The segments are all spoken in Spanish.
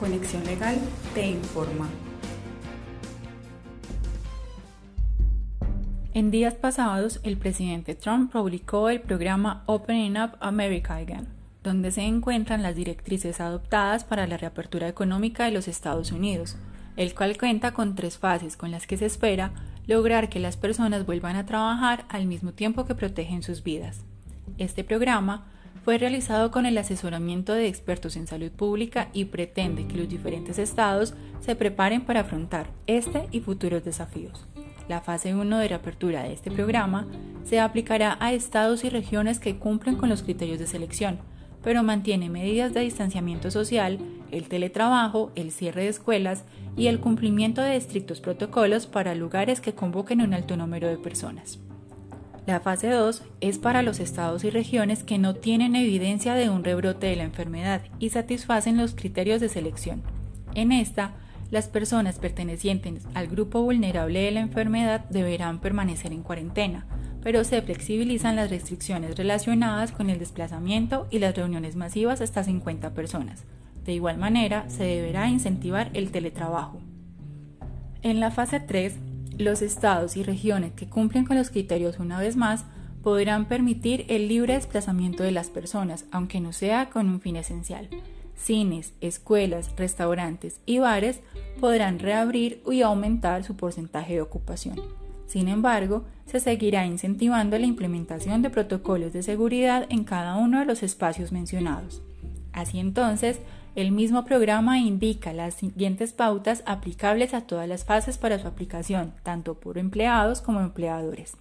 Conexión Legal te informa. En días pasados, el presidente Trump publicó el programa Opening Up America Again, donde se encuentran las directrices adoptadas para la reapertura económica de los Estados Unidos, el cual cuenta con tres fases con las que se espera lograr que las personas vuelvan a trabajar al mismo tiempo que protegen sus vidas. Este programa fue realizado con el asesoramiento de expertos en salud pública y pretende que los diferentes estados se preparen para afrontar este y futuros desafíos. La fase 1 de reapertura de este programa se aplicará a estados y regiones que cumplen con los criterios de selección, pero mantiene medidas de distanciamiento social, el teletrabajo, el cierre de escuelas y el cumplimiento de estrictos protocolos para lugares que convoquen un alto número de personas. La fase 2 es para los estados y regiones que no tienen evidencia de un rebrote de la enfermedad y satisfacen los criterios de selección. En esta, las personas pertenecientes al grupo vulnerable de la enfermedad deberán permanecer en cuarentena, pero se flexibilizan las restricciones relacionadas con el desplazamiento y las reuniones masivas hasta 50 personas. De igual manera, se deberá incentivar el teletrabajo. En la fase 3, los estados y regiones que cumplen con los criterios una vez más podrán permitir el libre desplazamiento de las personas, aunque no sea con un fin esencial. Cines, escuelas, restaurantes y bares podrán reabrir y aumentar su porcentaje de ocupación. Sin embargo, se seguirá incentivando la implementación de protocolos de seguridad en cada uno de los espacios mencionados. Así entonces, el mismo programa indica las siguientes pautas aplicables a todas las fases para su aplicación, tanto por empleados como empleadores.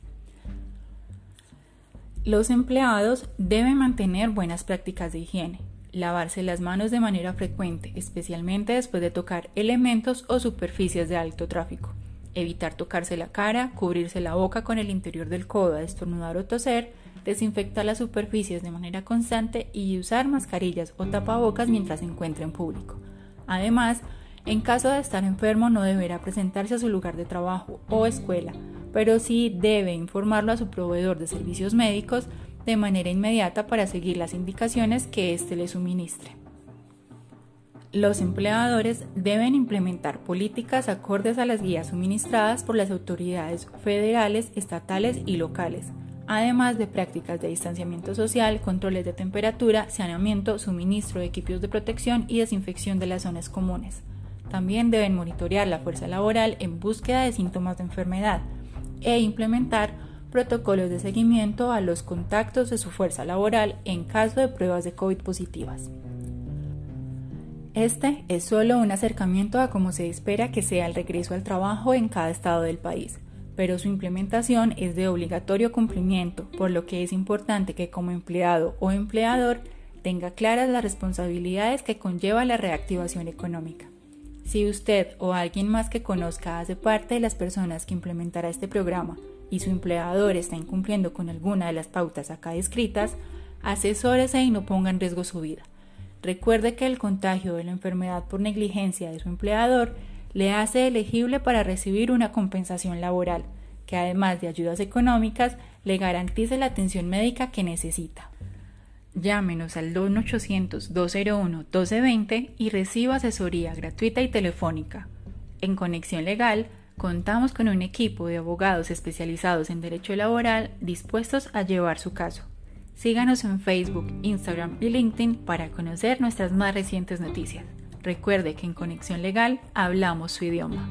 Los empleados deben mantener buenas prácticas de higiene, lavarse las manos de manera frecuente, especialmente después de tocar elementos o superficies de alto tráfico, evitar tocarse la cara, cubrirse la boca con el interior del codo estornudar o toser, desinfectar las superficies de manera constante y usar mascarillas o tapabocas mientras se encuentra en público. Además, en caso de estar enfermo no deberá presentarse a su lugar de trabajo o escuela, pero sí debe informarlo a su proveedor de servicios médicos de manera inmediata para seguir las indicaciones que éste le suministre. Los empleadores deben implementar políticas acordes a las guías suministradas por las autoridades federales, estatales y locales, además de prácticas de distanciamiento social, controles de temperatura, saneamiento, suministro de equipos de protección y desinfección de las zonas comunes. También deben monitorear la fuerza laboral en búsqueda de síntomas de enfermedad e implementar protocolos de seguimiento a los contactos de su fuerza laboral en caso de pruebas de COVID positivas. Este es solo un acercamiento a cómo se espera que sea el regreso al trabajo en cada estado del país pero su implementación es de obligatorio cumplimiento, por lo que es importante que como empleado o empleador tenga claras las responsabilidades que conlleva la reactivación económica. Si usted o alguien más que conozca hace parte de las personas que implementará este programa y su empleador está incumpliendo con alguna de las pautas acá descritas, asesórese y no ponga en riesgo su vida. Recuerde que el contagio de la enfermedad por negligencia de su empleador le hace elegible para recibir una compensación laboral, que además de ayudas económicas, le garantice la atención médica que necesita. Llámenos al 2-800-201-1220 y reciba asesoría gratuita y telefónica. En Conexión Legal, contamos con un equipo de abogados especializados en derecho laboral dispuestos a llevar su caso. Síganos en Facebook, Instagram y LinkedIn para conocer nuestras más recientes noticias. Recuerde que en Conexión Legal hablamos su idioma.